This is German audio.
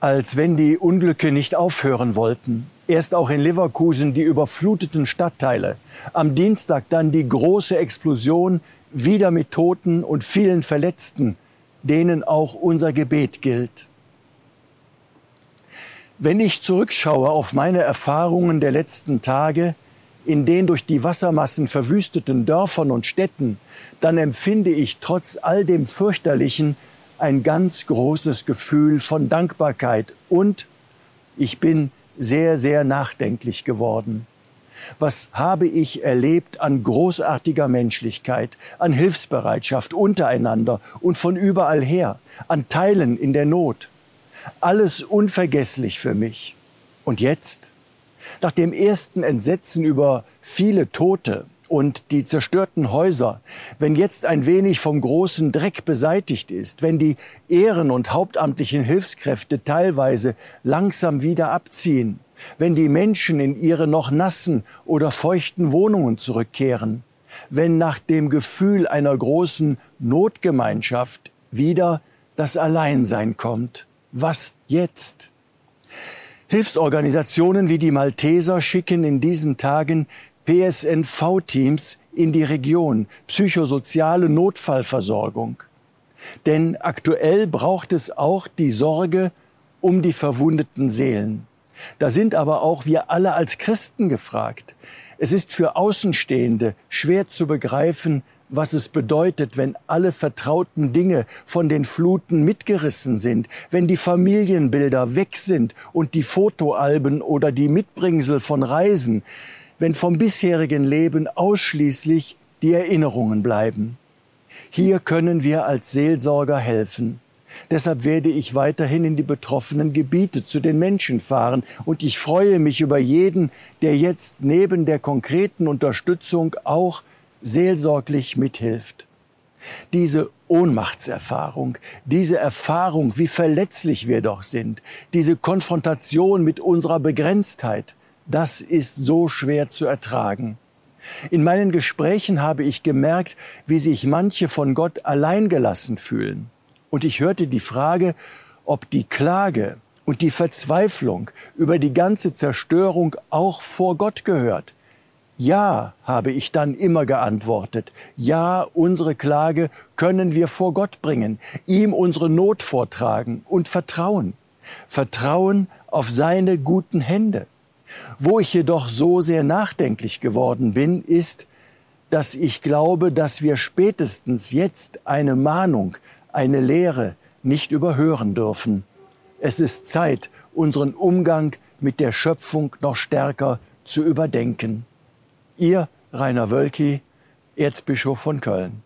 als wenn die Unglücke nicht aufhören wollten. Erst auch in Leverkusen die überfluteten Stadtteile. Am Dienstag dann die große Explosion, wieder mit Toten und vielen Verletzten, denen auch unser Gebet gilt. Wenn ich zurückschaue auf meine Erfahrungen der letzten Tage, in den durch die Wassermassen verwüsteten Dörfern und Städten, dann empfinde ich trotz all dem Fürchterlichen ein ganz großes Gefühl von Dankbarkeit und ich bin sehr, sehr nachdenklich geworden. Was habe ich erlebt an großartiger Menschlichkeit, an Hilfsbereitschaft untereinander und von überall her, an Teilen in der Not. Alles unvergesslich für mich. Und jetzt? Nach dem ersten Entsetzen über viele Tote und die zerstörten Häuser, wenn jetzt ein wenig vom großen Dreck beseitigt ist, wenn die Ehren- und hauptamtlichen Hilfskräfte teilweise langsam wieder abziehen, wenn die Menschen in ihre noch nassen oder feuchten Wohnungen zurückkehren, wenn nach dem Gefühl einer großen Notgemeinschaft wieder das Alleinsein kommt. Was jetzt? Hilfsorganisationen wie die Malteser schicken in diesen Tagen PSNV-Teams in die Region, psychosoziale Notfallversorgung. Denn aktuell braucht es auch die Sorge um die verwundeten Seelen. Da sind aber auch wir alle als Christen gefragt. Es ist für Außenstehende schwer zu begreifen, was es bedeutet, wenn alle vertrauten Dinge von den Fluten mitgerissen sind, wenn die Familienbilder weg sind und die Fotoalben oder die Mitbringsel von Reisen, wenn vom bisherigen Leben ausschließlich die Erinnerungen bleiben. Hier können wir als Seelsorger helfen. Deshalb werde ich weiterhin in die betroffenen Gebiete zu den Menschen fahren und ich freue mich über jeden, der jetzt neben der konkreten Unterstützung auch seelsorglich mithilft. Diese Ohnmachtserfahrung, diese Erfahrung, wie verletzlich wir doch sind, diese Konfrontation mit unserer Begrenztheit, das ist so schwer zu ertragen. In meinen Gesprächen habe ich gemerkt, wie sich manche von Gott alleingelassen fühlen. Und ich hörte die Frage, ob die Klage und die Verzweiflung über die ganze Zerstörung auch vor Gott gehört. Ja, habe ich dann immer geantwortet. Ja, unsere Klage können wir vor Gott bringen, ihm unsere Not vortragen und vertrauen. Vertrauen auf seine guten Hände. Wo ich jedoch so sehr nachdenklich geworden bin, ist, dass ich glaube, dass wir spätestens jetzt eine Mahnung, eine Lehre nicht überhören dürfen. Es ist Zeit, unseren Umgang mit der Schöpfung noch stärker zu überdenken. Ihr Rainer Wölki, Erzbischof von Köln.